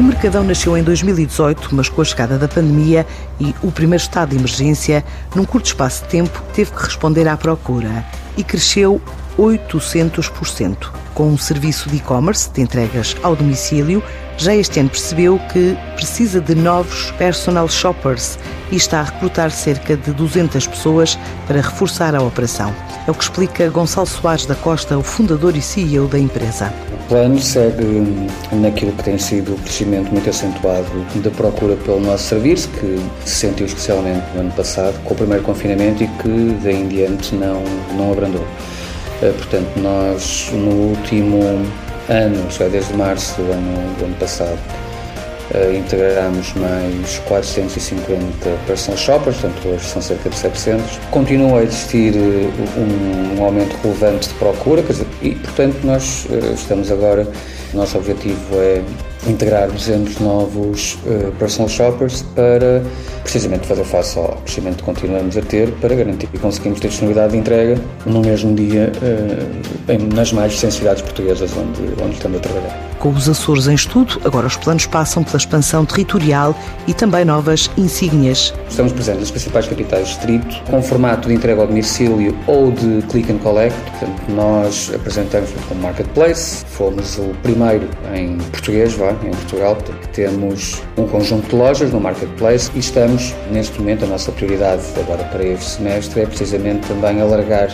O Mercadão nasceu em 2018, mas com a chegada da pandemia e o primeiro estado de emergência, num curto espaço de tempo, teve que responder à procura e cresceu 800%. Com um serviço de e-commerce de entregas ao domicílio, já este ano percebeu que precisa de novos personal shoppers e está a recrutar cerca de 200 pessoas para reforçar a operação. É o que explica Gonçalo Soares da Costa, o fundador e CEO da empresa. Plano segue naquilo que tem sido o crescimento muito acentuado da procura pelo nosso serviço, que se sentiu especialmente no ano passado, com o primeiro confinamento e que daí em diante não, não abrandou. Eh, portanto, nós no último ano, já desde março do ano, do ano passado, uh, integramos mais 450 personal shoppers, portanto hoje são cerca de 700. Continua a existir uh, um, um, aumento relevante de procura, dizer, e portanto nós uh, estamos agora, nosso objetivo é integrar 200 novos uh, personal shoppers para precisamente fazer face ao crescimento que continuamos a ter para garantir que conseguimos ter disponibilidade de entrega no mesmo dia uh, nas mais 100 cidades portuguesas onde, onde estamos a trabalhar. Com os Açores em estudo, agora os planos passam pela expansão territorial e também novas insígnias. Estamos presentes nas principais capitais de distrito, com formato de entrega ao domicílio ou de click and collect. Portanto, nós apresentamos como marketplace, fomos o primeiro em português, vá, em Portugal, temos um conjunto de lojas no marketplace e estamos, neste momento, a nossa prioridade agora para este semestre é precisamente também alargar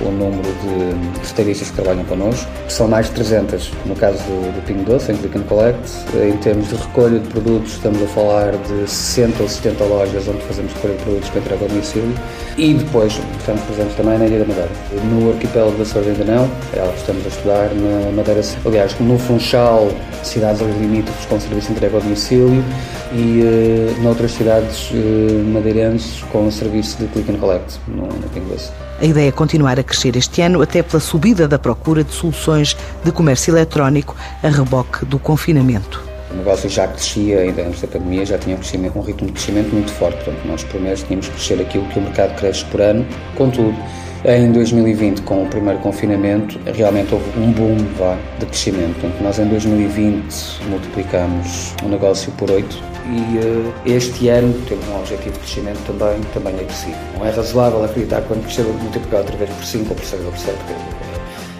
o número de estaristas que trabalham connosco. São mais de 300 no caso do, do Pingo Doce, em Click and Collect. Em termos de recolha de produtos, estamos a falar de 60 ou 70 lojas onde fazemos recolha de produtos para entrega ao domicílio. E depois estamos presentes também na Ilha da Madeira. No arquipélago da Açores ainda não, estamos a estudar na Madeira. Aliás, no Funchal, cidades limítrofes com serviço de entrega ao domicílio e uh, noutras cidades uh, madeirenses com serviço de Click and Collect no, no Pingo Doce. A ideia é continuar a crescer este ano, até pela subida da procura de soluções de comércio eletrónico a reboque do confinamento. O negócio já crescia ainda antes da pandemia, já tinha um, um ritmo de crescimento muito forte. Portanto, nós por mês tínhamos que crescer aquilo que o mercado cresce por ano. Contudo, em 2020, com o primeiro confinamento, realmente houve um boom vá, de crescimento. Portanto, nós em 2020 multiplicamos o negócio por 8 e uh, este ano temos um objetivo de crescimento também, também é possível. Não é razoável acreditar que quando crescer multiplicar outra vez por 5 ou por 6 ou por 7,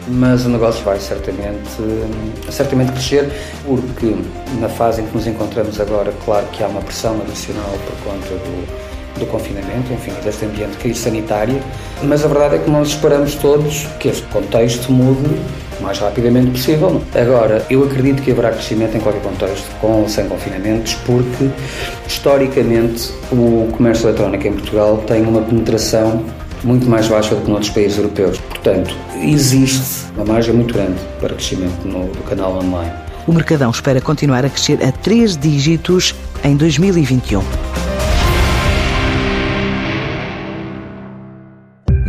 mas o negócio vai certamente, certamente crescer, porque na fase em que nos encontramos agora, claro que há uma pressão adicional por conta do, do confinamento, enfim, deste ambiente de crise sanitária, mas a verdade é que nós esperamos todos que este contexto mude o mais rapidamente possível. Agora, eu acredito que haverá crescimento em qualquer contexto, com ou sem confinamentos, porque historicamente o comércio eletrónico em Portugal tem uma penetração muito mais baixa do que noutros países europeus. Portanto, existe uma margem muito grande para crescimento no, do canal online. O Mercadão espera continuar a crescer a três dígitos em 2021.